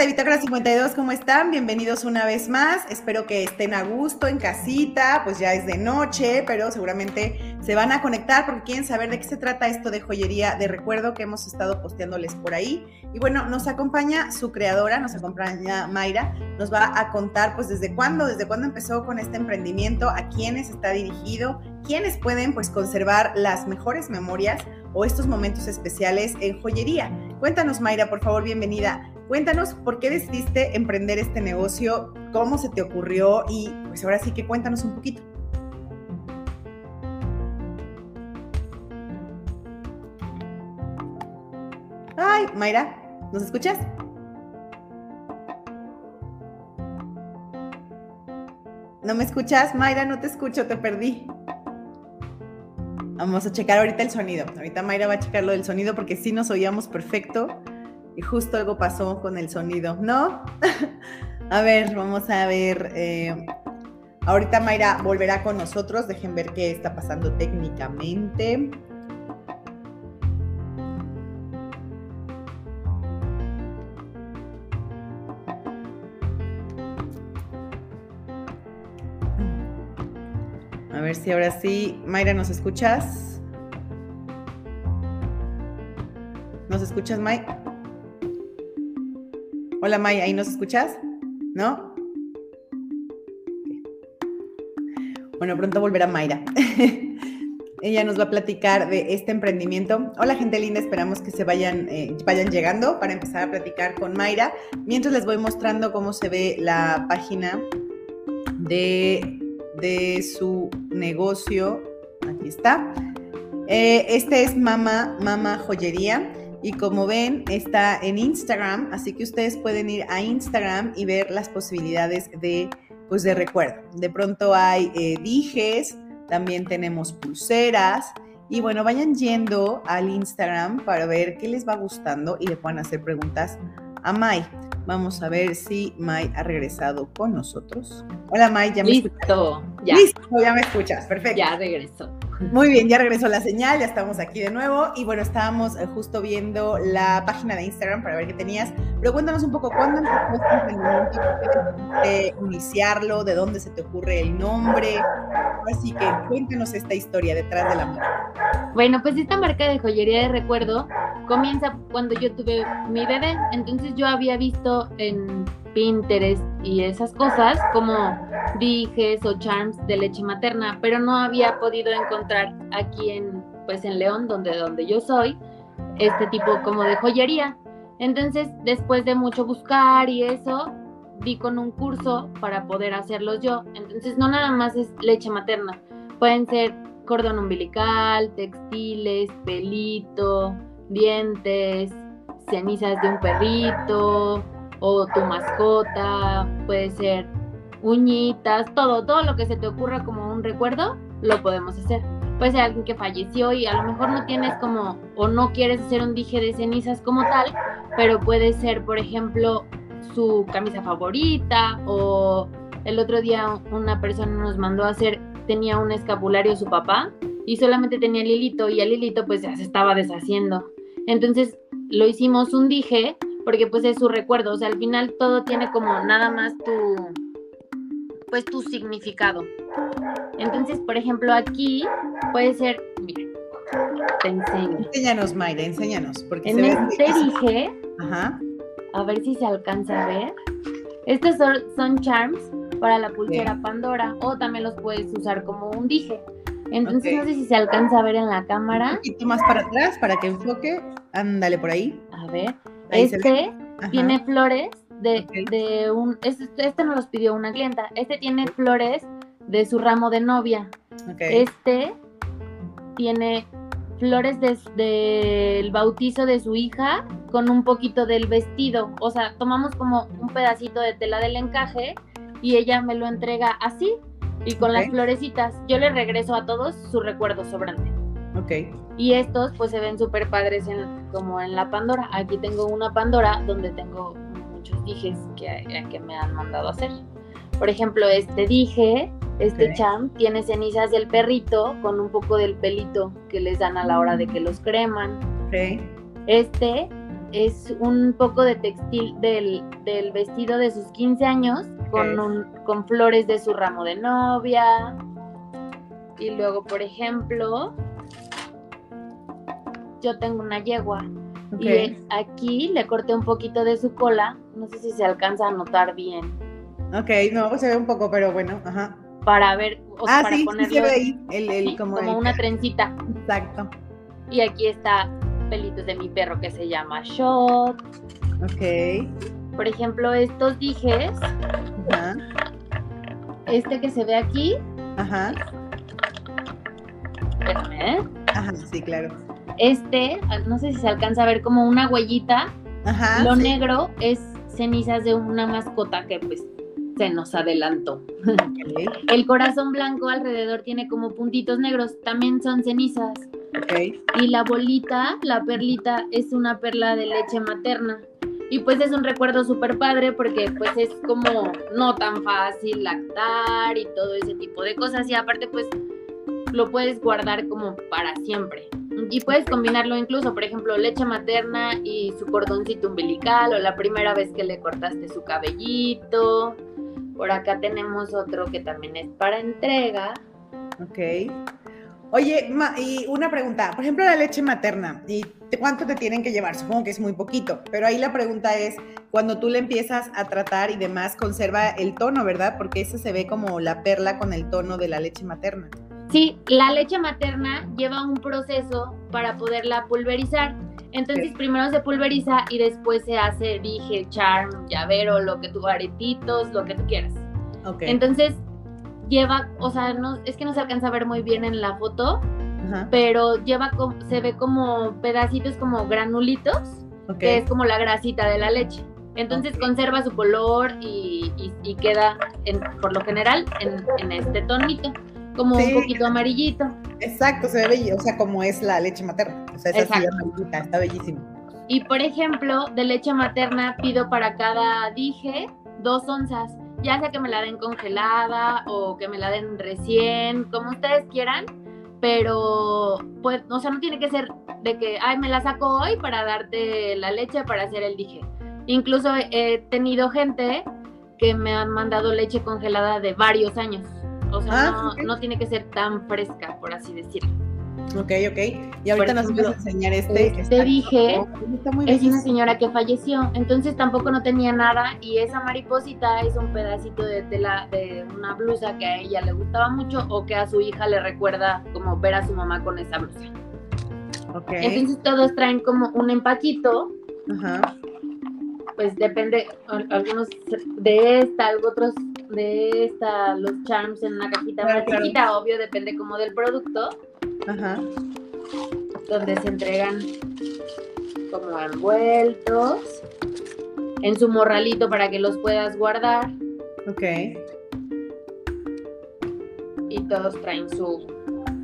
De Bitácora 52, ¿cómo están? Bienvenidos una vez más. Espero que estén a gusto en casita, pues ya es de noche, pero seguramente se van a conectar porque quieren saber de qué se trata esto de joyería de recuerdo que hemos estado posteándoles por ahí. Y bueno, nos acompaña su creadora, nos acompaña Mayra, nos va a contar pues desde cuándo, desde cuándo empezó con este emprendimiento, a quiénes está dirigido, quiénes pueden pues conservar las mejores memorias o estos momentos especiales en joyería. Cuéntanos Mayra, por favor, bienvenida. Cuéntanos por qué decidiste emprender este negocio, cómo se te ocurrió y pues ahora sí que cuéntanos un poquito. Ay, Mayra, ¿nos escuchas? ¿No me escuchas? Mayra, no te escucho, te perdí. Vamos a checar ahorita el sonido. Ahorita Mayra va a checar lo del sonido porque sí nos oíamos perfecto y justo algo pasó con el sonido, ¿no? a ver, vamos a ver. Eh, ahorita Mayra volverá con nosotros. Dejen ver qué está pasando técnicamente. A ver si ahora sí. Mayra, ¿nos escuchas? ¿Nos escuchas, Mayra? Hola May, ¿ahí nos escuchas? ¿No? Bueno, pronto volverá Mayra. Ella nos va a platicar de este emprendimiento. Hola gente linda, esperamos que se vayan, eh, vayan llegando para empezar a platicar con Mayra. Mientras les voy mostrando cómo se ve la página de, de su negocio. Aquí está. Eh, este es Mama, Mama Joyería. Y como ven, está en Instagram, así que ustedes pueden ir a Instagram y ver las posibilidades de, pues, de recuerdo. De pronto hay eh, dijes, también tenemos pulseras. Y bueno, vayan yendo al Instagram para ver qué les va gustando y le puedan hacer preguntas a Mai. Vamos a ver si Mai ha regresado con nosotros. Hola Mai, ya me Listo, ya. Listo, ya me escuchas, perfecto. Ya regresó. Muy bien, ya regresó la señal, ya estamos aquí de nuevo y bueno, estábamos eh, justo viendo la página de Instagram para ver qué tenías, pero cuéntanos un poco, ¿cuándo emprendimiento? ¿Por iniciarlo? ¿De dónde se te ocurre el nombre? Así que cuéntanos esta historia detrás de la marca. Bueno, pues esta marca de joyería de recuerdo comienza cuando yo tuve mi bebé, entonces yo había visto en Pinterest y esas cosas como dijes o charms de leche materna, pero no había podido encontrar aquí en pues en León, donde donde yo soy, este tipo como de joyería. Entonces, después de mucho buscar y eso, di con un curso para poder hacerlos yo. Entonces, no nada más es leche materna, pueden ser cordón umbilical, textiles, pelito, dientes, cenizas de un perrito, o tu mascota, puede ser uñitas, todo, todo lo que se te ocurra como un recuerdo, lo podemos hacer. Puede ser alguien que falleció y a lo mejor no tienes como, o no quieres hacer un dije de cenizas como tal, pero puede ser, por ejemplo, su camisa favorita o el otro día una persona nos mandó a hacer, tenía un escapulario su papá y solamente tenía el hilito y el hilito pues ya se estaba deshaciendo. Entonces lo hicimos un dije porque pues es su recuerdo, o sea, al final todo tiene como nada más tu, pues tu significado. Entonces, por ejemplo, aquí puede ser, mira, te enseño. Enséñanos, Mayra, enséñanos. Porque en este dije, a ver si se alcanza a ver. Estos son, charms para la pulsera Pandora o también los puedes usar como un dije. Entonces no sé si se alcanza a ver en la cámara. Un poquito más para atrás para que enfoque. Ándale por ahí. A ver este tiene flores de, un. Este, este, nos los pidió una clienta. Este tiene flores de su ramo de novia. Este tiene flores del bautizo de su hija con un poquito del vestido. O sea, tomamos como un pedacito de tela del encaje y ella me lo entrega así y con las florecitas. Yo le regreso a todos su recuerdo sobrante. Ok. Y estos pues se ven súper padres en, como en la Pandora. Aquí tengo una Pandora donde tengo muchos dijes que, que me han mandado a hacer. Por ejemplo, este dije, este Ok. charm, tiene cenizas del perrito con un poco del pelito que les dan a la hora de que los creman. Este es un poco de textil del, del vestido de sus 15 años con, un- con flores de su ramo de novia. Y luego, por ejemplo, yo tengo una yegua y aquí le corté un poquito de su cola. No sé si se alcanza a notar bien. Ok, no, se ve un poco, pero bueno, ajá. Para ver, o sea, Ah, para sí, sí ponerlo se ve ahí, el, el sí, como, como el- una trencita. Exacto. Y aquí está pelitos de mi perro que se llama Shot. Ok. Por ejemplo, estos dijes, Ajá. este que se ve aquí, Ajá. espérame, ¿eh? Ajá, sí, claro. Este, no sé si se alcanza a ver como una huellita. Ajá. Lo sí. negro es cenizas de una mascota que pues se nos adelantó. El corazón blanco alrededor tiene como puntitos negros, también son cenizas. Y la bolita, la perlita, es una perla de leche materna. Y pues es un recuerdo súper padre porque pues es como no tan fácil lactar y todo ese tipo de cosas. Y aparte pues lo puedes guardar como para siempre. Y puedes combinarlo incluso, por ejemplo, leche materna y su cordoncito umbilical o la primera vez que le cortaste su cabellito. Por acá tenemos otro que también es para entrega. Ok. Oye, y una pregunta. Por ejemplo, la leche materna. ¿Y cuánto te tienen que llevar? Supongo que es muy poquito. Pero ahí la pregunta es, cuando tú le empiezas a tratar y demás, conserva el tono, ¿verdad? Porque esa se ve como la perla con el tono de la leche materna. Sí, la leche materna lleva un proceso para poderla pulverizar. Entonces primero se pulveriza y después se hace dije, charm, llavero, lo que tú, aretitos, lo que tú quieras. Ok. Entonces lleva, o sea, no, es que no se alcanza a ver muy bien en la foto, Ajá. pero lleva, se ve como pedacitos como granulitos, que es como la grasita de la leche. Entonces conserva su color y, y- y queda, en- por lo general, en, en este tonito, como Sí. un poquito amarillito. Exacto, se ve bello, o sea, como es la leche materna. O sea, es así Exacto. amarillita, está bellísimo. Y por ejemplo, de leche materna pido para cada dije dos onzas, ya sea que me la den congelada o que me la den recién, como ustedes quieran, pero pues, o sea, no tiene que ser de que, ay, me la saco hoy para darte la leche para hacer el dije. Incluso he tenido gente que me han mandado leche congelada de varios años. O sea, Ah, no, no tiene que ser tan fresca, por así decirlo. Ok, ok. Y ahorita nos vas a enseñar este. este está- dije, Oh, Es una señora que falleció, entonces tampoco no tenía nada y esa mariposita es un pedacito de tela de una blusa que a ella le gustaba mucho o que a su hija le recuerda como ver a su mamá con esa blusa. Ok. Entonces todos traen como un empaquito, Ajá. pues depende, al- algunos de esta, algo otros de esta, los charms en una cajita Claro, más chiquita, obvio depende como del producto, Ajá. donde se entregan como envueltos en su morralito para que los puedas guardar. Ok. y todos traen su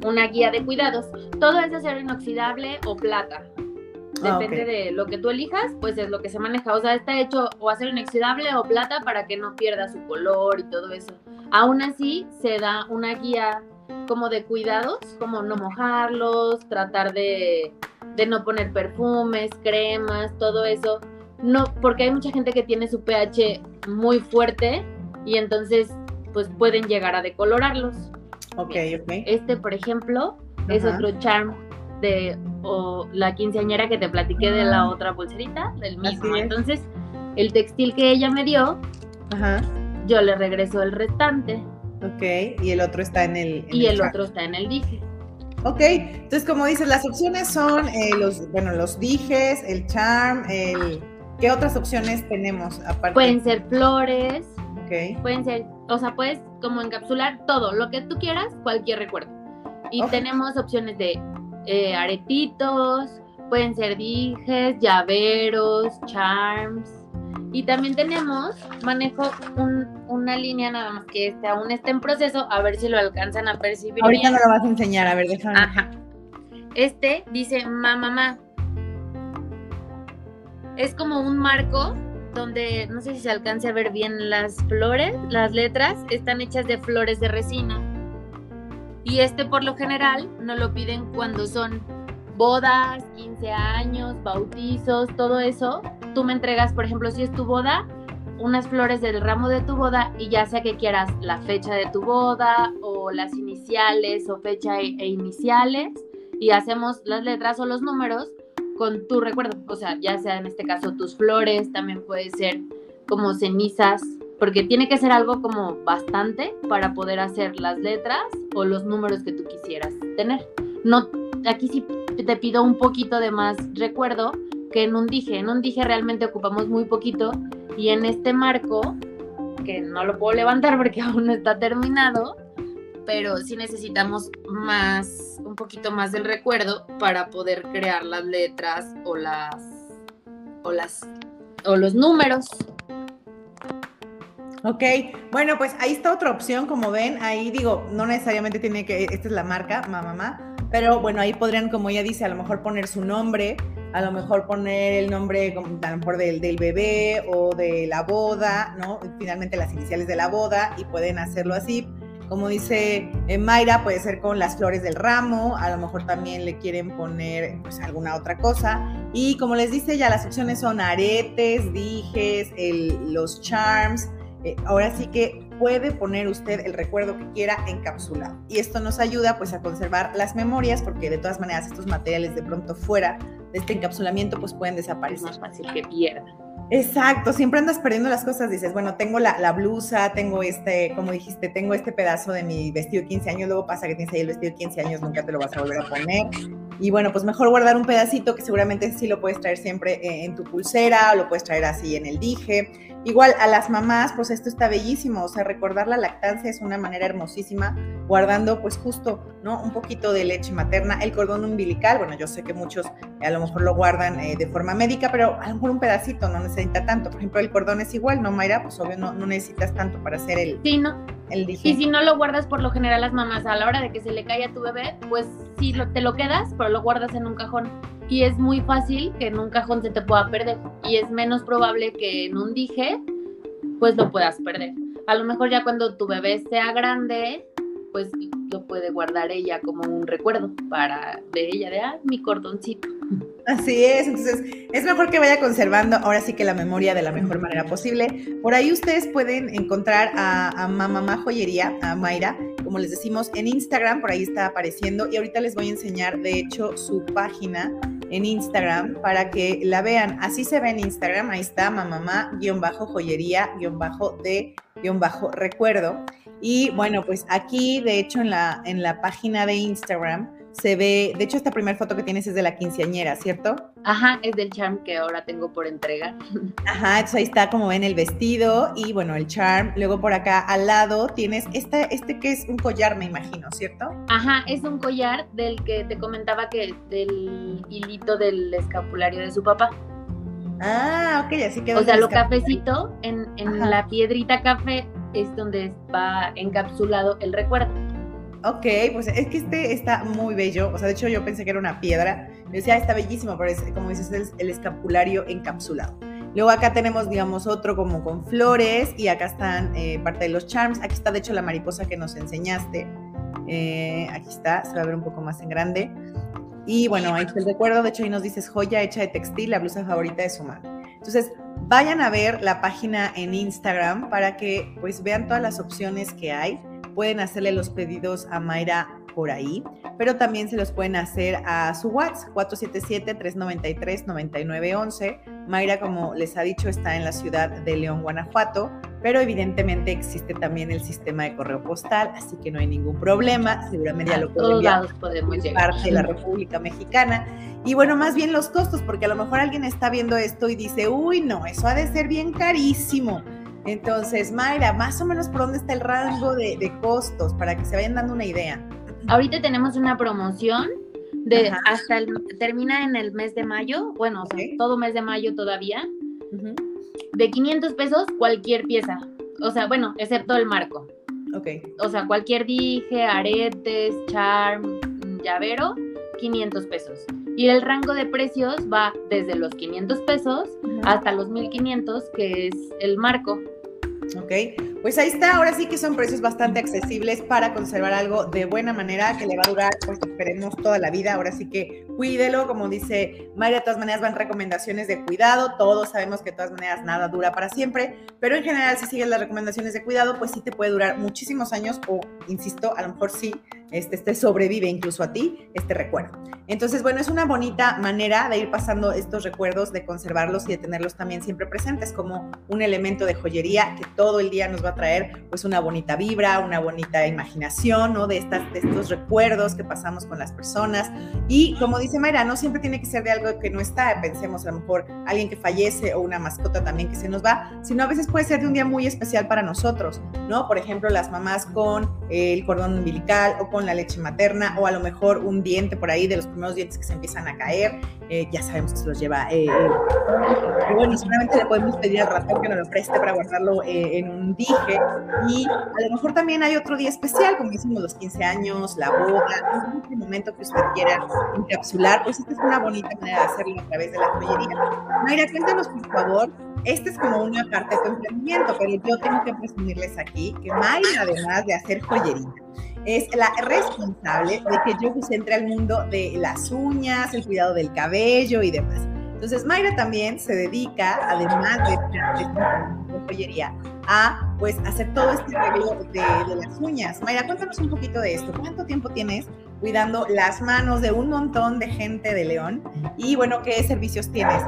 una guía de cuidados. Todo es acero inoxidable o plata. Ah, Depende de lo que tú elijas, pues es lo que se maneja. O sea, está hecho o acero inoxidable o plata para que no pierda su color y todo eso. Aún así, se da una guía como de cuidados, como no mojarlos, tratar de, de no poner perfumes, cremas, todo eso. No, porque hay mucha gente que tiene su pH muy fuerte y entonces pues pueden llegar a decolorarlos. Ok, ok. Este, por ejemplo, es otro charm de o la quinceañera que te platiqué de la otra pulserita, del mismo. Entonces, el textil que ella me dio, Ajá. yo le regreso el restante Ok. Y el otro está en el. en y el otro está en el dije. Ok, entonces como dices, las opciones son eh, los, bueno, los dijes, el charm, el... ¿Qué otras opciones tenemos aparte? Pueden ser flores, Ok, pueden ser, o sea, puedes como encapsular todo, lo que tú quieras, cualquier recuerdo. Y tenemos opciones de eh, aretitos, pueden ser dijes, llaveros, charms. Y también tenemos, manejo un- una línea nada más que este aún está en proceso, a ver si lo alcanzan a percibir. ahorita me lo vas a enseñar, a ver, déjame. Ajá. Este dice mamá. Es como un marco donde no sé si se alcance a ver bien las flores, las letras están hechas de flores de resina. Y este por lo general no lo piden cuando son bodas, 15 años, bautizos, todo eso. Tú me entregas, por ejemplo, si es tu boda, unas flores del ramo de tu boda y ya sea que quieras la fecha de tu boda o las iniciales o fecha e, e iniciales y hacemos las letras o los números con tu recuerdo, o sea, ya sea en este caso tus flores, también puede ser como cenizas, porque tiene que ser algo como bastante para poder hacer las letras o los números que tú quisieras tener. No, aquí sí te pido un poquito de más recuerdo que en un dije. En un dije realmente ocupamos muy poquito y en este marco, que no lo puedo levantar porque aún no está terminado, pero sí necesitamos más, un poquito más del recuerdo para poder crear las letras o las, o las, o los números. Ok, bueno, pues ahí está otra opción, como ven, ahí digo, no necesariamente tiene que, esta es la marca, mamá, pero bueno, ahí podrían, como ella dice, a lo mejor poner su nombre, a lo mejor poner el nombre, a lo mejor del, del bebé o de la boda, ¿no? Finalmente las iniciales de la boda y pueden hacerlo así como dice eh, Mayra, puede ser con las flores del ramo, a lo mejor también le quieren poner pues alguna otra cosa. Y como les dice, ya las opciones son aretes, dijes, los charms. Eh, ahora sí que puede poner usted el recuerdo que quiera encapsulado. Y esto nos ayuda pues a conservar las memorias porque de todas maneras estos materiales de pronto fuera de este encapsulamiento pues pueden desaparecer. Es más fácil que pierdan. Exacto, siempre andas perdiendo las cosas, dices, bueno, tengo la, blusa, tengo este, como dijiste, tengo este pedazo de mi vestido de 15 años, luego pasa que tienes ahí el vestido de 15 años, nunca te lo vas a volver a poner. Y bueno, pues mejor guardar un pedacito que seguramente sí lo puedes traer siempre eh, en tu pulsera o lo puedes traer así en el dije. Igual a las mamás, pues esto está bellísimo, o sea, recordar la lactancia es una manera hermosísima, guardando pues justo, ¿no? Un poquito de leche materna, el cordón umbilical, bueno, yo sé que muchos a lo mejor lo guardan eh, de forma médica, pero a lo mejor un pedacito no necesita tanto. Por ejemplo, el cordón es igual, ¿no, Mayra? Pues obvio no, necesitas tanto para hacer el... Sí, ¿no? El. Y si no lo guardas por lo general las mamás a la hora de que se le cae a tu bebé, pues sí, te lo quedas, pero lo guardas en un cajón y es muy fácil que en un cajón se te pueda perder y es menos probable que en un dije pues lo puedas perder. A lo mejor ya cuando tu bebé sea grande, pues lo puede guardar ella como un recuerdo para de ella, de ah, mi cordoncito. Así es, entonces es mejor que vaya conservando ahora sí que la memoria de la mejor manera posible. Por ahí ustedes pueden encontrar a, a Mamá Joyería, a Mayra, como les decimos, en Instagram, por ahí está apareciendo y ahorita les voy a enseñar de hecho su página en Instagram para que la vean. Así se ve en Instagram, ahí está mamamá-joyería-de-recuerdo. Y bueno, pues aquí, de hecho, en la, en la página de Instagram se ve, de hecho esta primera foto que tienes es de la quinceañera, ¿cierto? Ajá, es del charm que ahora tengo por entregar. Ajá, entonces ahí está como ven el vestido y bueno, el charm. Luego por acá al lado tienes esta, este que es un collar, me imagino, ¿cierto? Ajá, es un collar del que te comentaba que del hilito del escapulario de su papá. Ah, ok, así quedó. O sea, lo cafecito en, en la piedrita café es donde va encapsulado el recuerdo. Ok, pues es que este está muy bello. O sea, de hecho yo pensé que era una piedra. Me decía, ah, está bellísimo, pero es, como dices, es el escapulario encapsulado. Luego acá tenemos, digamos, otro como con flores y acá están eh, parte de los charms. Aquí está, de hecho, la mariposa que nos enseñaste. Eh, aquí está, se va a ver un poco más en grande. Y bueno, ahí está el recuerdo. De hecho, ahí nos dices joya hecha de textil, la blusa favorita de su madre. Entonces, vayan a ver la página en Instagram para que pues vean todas las opciones que hay pueden hacerle los pedidos a Mayra por ahí, pero también se los pueden hacer a su WhatsApp 477-393-9911. Mayra, como les ha dicho, está en la ciudad de León, Guanajuato, pero evidentemente existe también el sistema de correo postal, así que no hay ningún problema. Seguramente ya lo pueden enviar podemos parte de la República Mexicana. Y bueno, más bien los costos, porque a lo mejor alguien está viendo esto y dice, uy, no, eso ha de ser bien carísimo. Entonces, Mayra, más o menos por dónde está el rango de, costos para que se vayan dando una idea. Ahorita tenemos una promoción de hasta el, termina en el mes de mayo, bueno, o sea, todo mes de mayo todavía, de 500 pesos cualquier pieza, o sea, bueno, excepto el marco. Ok. O sea, cualquier dije, aretes, charm, llavero, 500 pesos. Y el rango de precios va desde los 500 pesos hasta los 1500, que es el marco. Ok, pues ahí está, ahora sí que son precios bastante accesibles para conservar algo de buena manera que le va a durar, pues esperemos toda la vida, ahora sí que cuídelo, como dice María, de todas maneras van recomendaciones de cuidado, todos sabemos que de todas maneras nada dura para siempre, pero en general si sigues las recomendaciones de cuidado, pues sí te puede durar muchísimos años o, insisto, a lo mejor sí, este, este sobrevive incluso a ti, este recuerdo. Entonces, bueno, es una bonita manera de ir pasando estos recuerdos, de conservarlos y de tenerlos también siempre presentes como un elemento de joyería que todo el día nos va a traer pues una bonita vibra, una bonita imaginación, ¿no? De, estas, de estos recuerdos que pasamos con las personas. Y como dice Mayra, no siempre tiene que ser de algo que no está, pensemos a lo mejor alguien que fallece o una mascota también que se nos va, sino a veces puede ser de un día muy especial para nosotros, ¿no? Por ejemplo, las mamás con el cordón umbilical o con la leche materna o a lo mejor un diente por ahí de los primeros dientes que se empiezan a caer, eh, ya sabemos que se los lleva. Eh, bueno, solamente le podemos pedir al ratón que nos lo preste para guardarlo eh, en un y a lo mejor también hay otro día especial, como decimos los 15 años, la boda, un momento que usted quiera encapsular, pues esta es una bonita manera de hacerlo a través de la joyería. Mayra, cuéntanos por favor, esta es como una parte de tu emprendimiento, pero yo tengo que presumirles aquí que Mayra, además de hacer joyería, es la responsable de que yo entre al mundo de las uñas, el cuidado del cabello y demás. Entonces, Mayra también se dedica, además de, de, joyería, a pues hacer todo este arreglo de, las uñas. Mayra, cuéntanos un poquito de esto. ¿Cuánto tiempo tienes cuidando las manos de un montón de gente de León? Y bueno, ¿qué servicios tienes?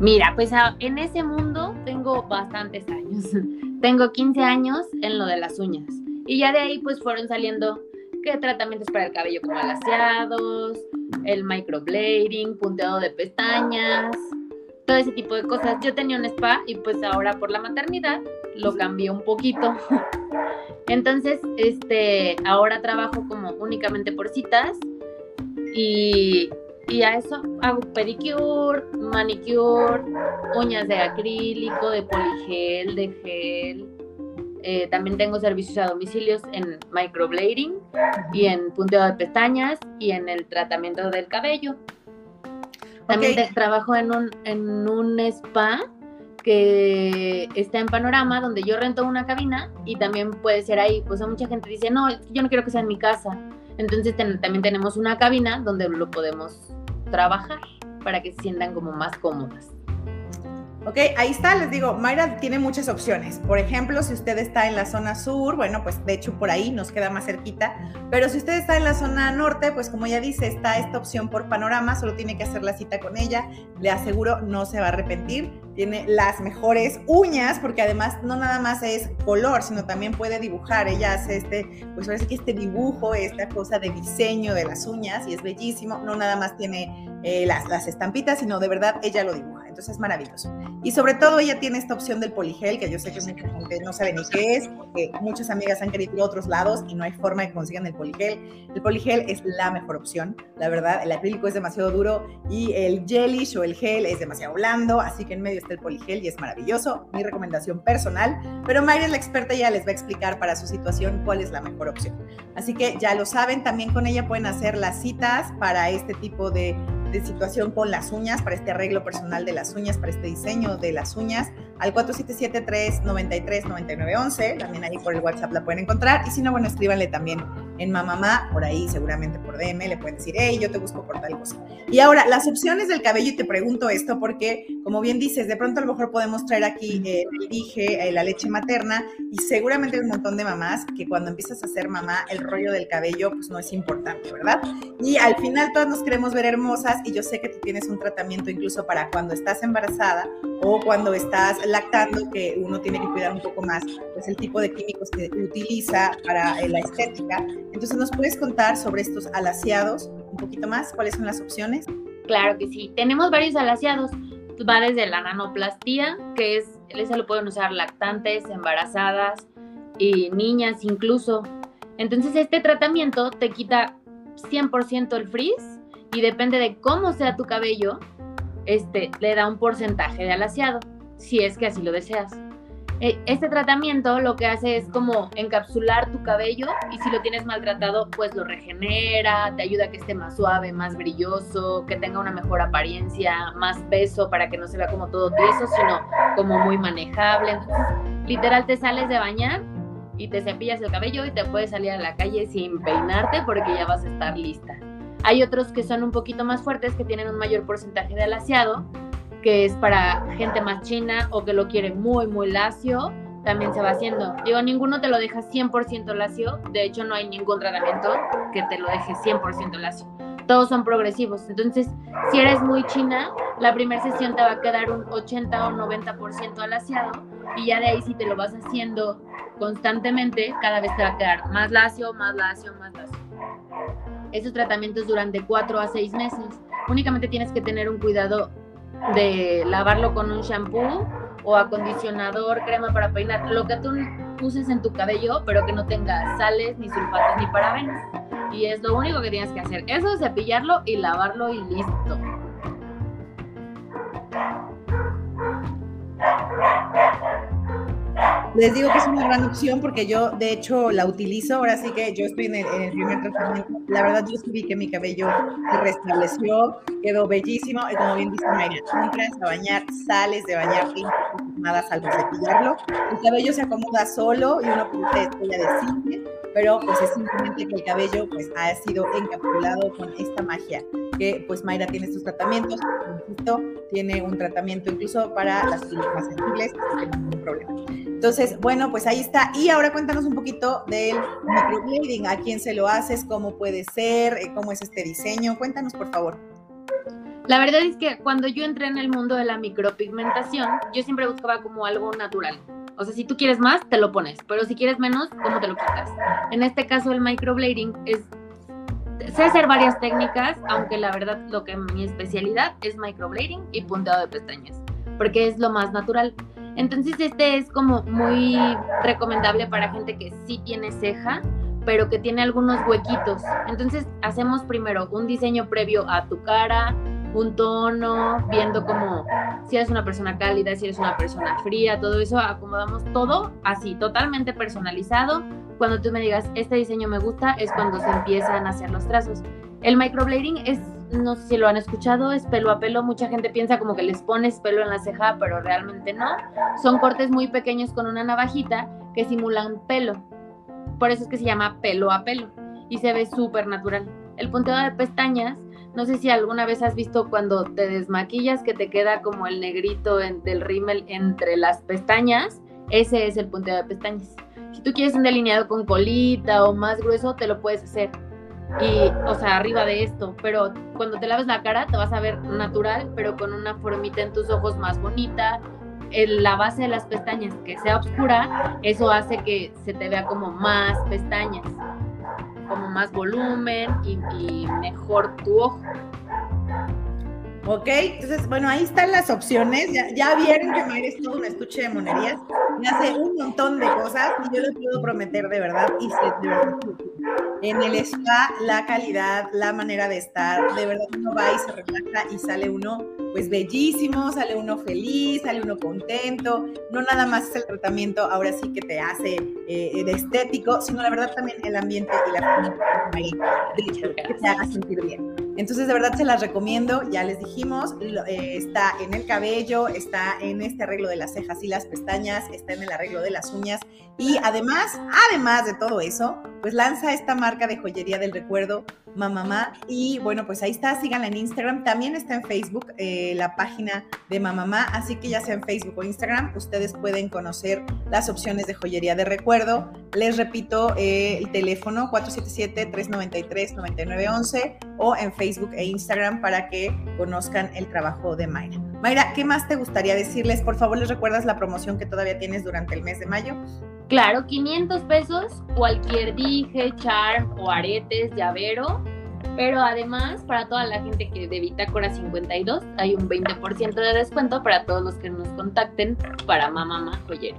Mira, pues en ese mundo tengo bastantes años. tengo 15 años en lo de las uñas. Y ya de ahí pues fueron saliendo que tratamientos para el cabello como alaciados, el microblading, punteado de pestañas, todo ese tipo de cosas. Yo tenía un spa y pues ahora por la maternidad lo cambié un poquito. Entonces, este, ahora trabajo como únicamente por citas y, y a eso hago pedicure, manicure, uñas de acrílico, de poligel, de gel, eh, también tengo servicios a domicilios en microblading y en punteo de pestañas y en el tratamiento del cabello. También trabajo en un, en un spa que está en Panorama, donde yo rento una cabina y también puede ser ahí. Pues mucha gente dice, no, yo no quiero que sea en mi casa. Entonces también tenemos una cabina donde lo podemos trabajar para que se sientan como más cómodas. Ok, ahí está, les digo, Mayra tiene muchas opciones. Por ejemplo, si usted está en la zona sur, bueno, pues de hecho por ahí nos queda más cerquita. Pero si usted está en la zona norte, pues como ya dice, está esta opción por panorama, solo tiene que hacer la cita con ella. Le aseguro, no se va a arrepentir. Tiene las mejores uñas, porque además no nada más es color, sino también puede dibujar. Ella hace este, pues parece que este dibujo, esta cosa de diseño de las uñas y es bellísimo. No nada más tiene eh, las, las estampitas, sino de verdad ella lo dibuja entonces es maravilloso. Y sobre todo ella tiene esta opción del poligel, que yo sé que mucha no sabe ni qué es, porque muchas amigas han querido ir a otros lados y no hay forma de que consigan el poligel. El poligel es la mejor opción, la verdad, el acrílico es demasiado duro y el gelish o el gel es demasiado blando, así que en medio está el poligel y es maravilloso, mi recomendación personal, pero Mayra es la experta y ya les va a explicar para su situación cuál es la mejor opción. Así que ya lo saben, también con ella pueden hacer las citas para este tipo de de situación con las uñas, para este arreglo personal de las uñas, para este diseño de las uñas, al 477-393-9911. También ahí por el WhatsApp la pueden encontrar. Y si no, bueno, escríbanle también en Mamamá, por ahí seguramente por DM, le pueden decir, hey, yo te busco por tal cosa. Y ahora, las opciones del cabello, y te pregunto esto porque, como bien dices, de pronto a lo mejor podemos traer aquí eh, el dije, eh, la leche materna, y seguramente hay un montón de mamás que cuando empiezas a ser mamá, el rollo del cabello, pues no es importante, ¿verdad? Y al final todas nos queremos ver hermosas, y yo sé que tú tienes un tratamiento incluso para cuando estás embarazada o cuando estás lactando, que uno tiene que cuidar un poco más, pues el tipo de químicos que utiliza para eh, la estética. Entonces, ¿nos puedes contar sobre estos alaciados un poquito más? ¿Cuáles son las opciones? Claro que sí. Tenemos varios alaciados. Va desde la nanoplastía, que es, ese lo pueden usar lactantes, embarazadas y niñas incluso. Entonces, este tratamiento te quita 100% el frizz y depende de cómo sea tu cabello, este, le da un porcentaje de alaciado, si es que así lo deseas. Eh, este tratamiento lo que hace es como encapsular tu cabello y si lo tienes maltratado, pues lo regenera, te ayuda a que esté más suave, más brilloso, que tenga una mejor apariencia, más peso para que no se vea como todo tieso, sino como muy manejable. Entonces, literal te sales de bañar y te cepillas el cabello y te puedes salir a la calle sin peinarte porque ya vas a estar lista. Hay otros que son un poquito más fuertes, que tienen un mayor porcentaje de alaciado, que es para gente más china o que lo quiere muy, muy lacio, también se va haciendo. Digo, ninguno te lo deja 100% lacio, de hecho no hay ningún tratamiento que te lo deje 100% lacio. Todos son progresivos. Entonces, si eres muy china, la primera sesión te va a quedar un 80 o 90% alaciado y ya de ahí si te lo vas haciendo constantemente, cada vez te va a quedar más lacio, más lacio, más lacio. Esos tratamientos duran de 4 a 6 meses. Únicamente tienes que tener un cuidado de lavarlo con un shampoo o acondicionador, crema para peinar, lo que tú uses en tu cabello, pero que no tenga sales, ni sulfatos, ni parabenos. Y es lo único que tienes que hacer. Eso es cepillarlo y lavarlo y listo. Les digo que es una gran opción porque yo, de hecho, la utilizo. Ahora sí que yo estoy en el, primer tratamiento. La verdad, yo sí vi que mi cabello se restableció, quedó bellísimo. Y como bien dice Mayra, entras a bañar, sales de bañar, nada salvo cepillarlo. El cabello se acomoda solo y uno puede estrella de cine, pero pues es simplemente que el cabello pues ha sido encapsulado con esta magia que pues Mayra tiene sus tratamientos, tiene un tratamiento incluso para las más sensibles, así que no hay ningún problema. Entonces, bueno, pues ahí está. Y ahora cuéntanos un poquito del microblading, a quién se lo haces, cómo puede ser, eh, cómo es este diseño. Cuéntanos, por favor. La verdad es que cuando yo entré en el mundo de la micropigmentación, yo siempre buscaba como algo natural. O sea, si tú quieres más, te lo pones, pero si quieres menos, ¿cómo te lo quitas? En este caso, el microblading es sé hacer varias técnicas, aunque la verdad lo que mi especialidad es microblading y punteado de pestañas, porque es lo más natural. Entonces este es como muy recomendable para gente que sí tiene ceja, pero que tiene algunos huequitos. Entonces hacemos primero un diseño previo a tu cara, un tono, viendo como si eres una persona cálida, si eres una persona fría, todo eso, acomodamos todo así, totalmente personalizado. Cuando tú me digas, este diseño me gusta, es cuando se empiezan a hacer los trazos. El microblading es, no sé si lo han escuchado, es pelo a pelo. Mucha gente piensa como que les pones pelo en la ceja, pero realmente no. Son cortes muy pequeños con una navajita que simulan pelo. Por eso es que se llama pelo a pelo y se ve súper natural. El punteo de pestañas no sé si alguna vez has visto cuando te desmaquillas que te queda como el negrito del rímel entre las pestañas. Ese es el punteo de pestañas. Si tú quieres un delineado con colita o más grueso, te lo puedes hacer. Y, o sea, arriba de esto. Pero cuando te laves la cara, te vas a ver natural, pero con una formita en tus ojos más bonita. En la base de las pestañas que sea oscura, eso hace que se te vea como más pestañas como más volumen y, mejor tu ojo. Ok, entonces, bueno, ahí están las opciones. Ya, ya vieron que me eres todo un estuche de monerías. Me hace un montón de cosas y yo les puedo prometer de verdad, y de verdad, en el spa, la calidad, la manera de estar, de verdad uno va y se relaja y sale uno pues bellísimo, sale uno feliz, sale uno contento, no nada más es el tratamiento ahora sí que te hace eh, de estético, sino la verdad también el ambiente y la que te haga sentir bien. Entonces, de verdad se las recomiendo, ya les dijimos, eh, está en el cabello, está en este arreglo de las cejas y las pestañas, está en el arreglo de las uñas y además, además de todo eso, pues lanza esta marca de joyería del recuerdo, Mamamá, y bueno, pues ahí está, síganla en Instagram, también está en Facebook eh, la página de Mamamá, así que ya sea en Facebook o Instagram, ustedes pueden conocer las opciones de joyería de recuerdo. Les repito, eh, el teléfono 477-393-9911 o en Facebook e Instagram para que conozcan el trabajo de Mayra. Mayra, ¿qué más te gustaría decirles? Por favor, les recuerdas la promoción que todavía tienes durante el mes de mayo. Claro, 500 pesos, cualquier dije, charm o aretes, llavero. Pero además, para toda la gente que de Bitácora 52, hay un 20% de descuento para todos los que nos contacten para Mamá Joyería.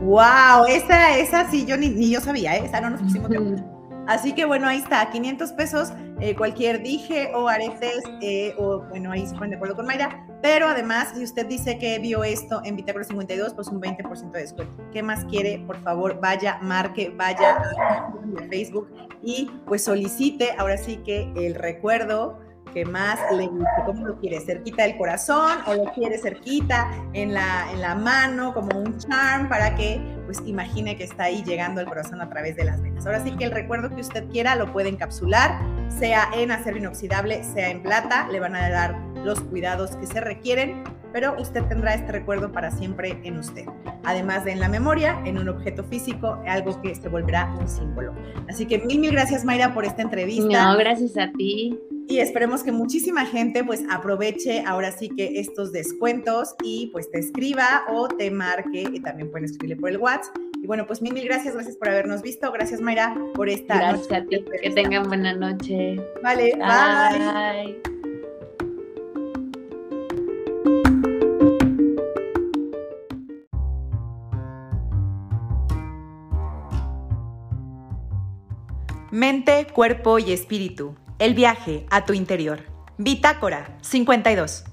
¡Wow! Esa, esa sí, yo ni, yo sabía, ¿eh? esa no nos pusimos de Así que bueno, ahí está, 500 pesos, eh, cualquier dije o aretes, eh, o bueno, ahí se ponen de acuerdo con Mayra. Pero además, si usted dice que vio esto en Bitácora 52, pues un 20% de descuento. ¿Qué más quiere? Por favor, vaya, marque, vaya a Facebook y pues solicite ahora sí que el recuerdo que más le guste, cómo lo quiere, cerquita del corazón o lo quiere cerquita en la, en la mano, como un charm para que pues imagine que está ahí llegando al corazón a través de las venas. Ahora sí que el recuerdo que usted quiera lo puede encapsular, sea en acero inoxidable, sea en plata, le van a dar los cuidados que se requieren, pero usted tendrá este recuerdo para siempre en usted. Además de en la memoria, en un objeto físico, algo que se volverá un símbolo. Así que mil, mil gracias Mayra por esta entrevista. No, gracias a ti y esperemos que muchísima gente pues aproveche ahora sí que estos descuentos y pues te escriba o te marque y también pueden escribirle por el WhatsApp. Y bueno, pues mil, mil gracias, gracias por habernos visto. Gracias Mayra por esta Gracias a ti, que tengan buena noche. Vale, bye. Mente, cuerpo y espíritu el viaje a tu interior. Bitácora 52.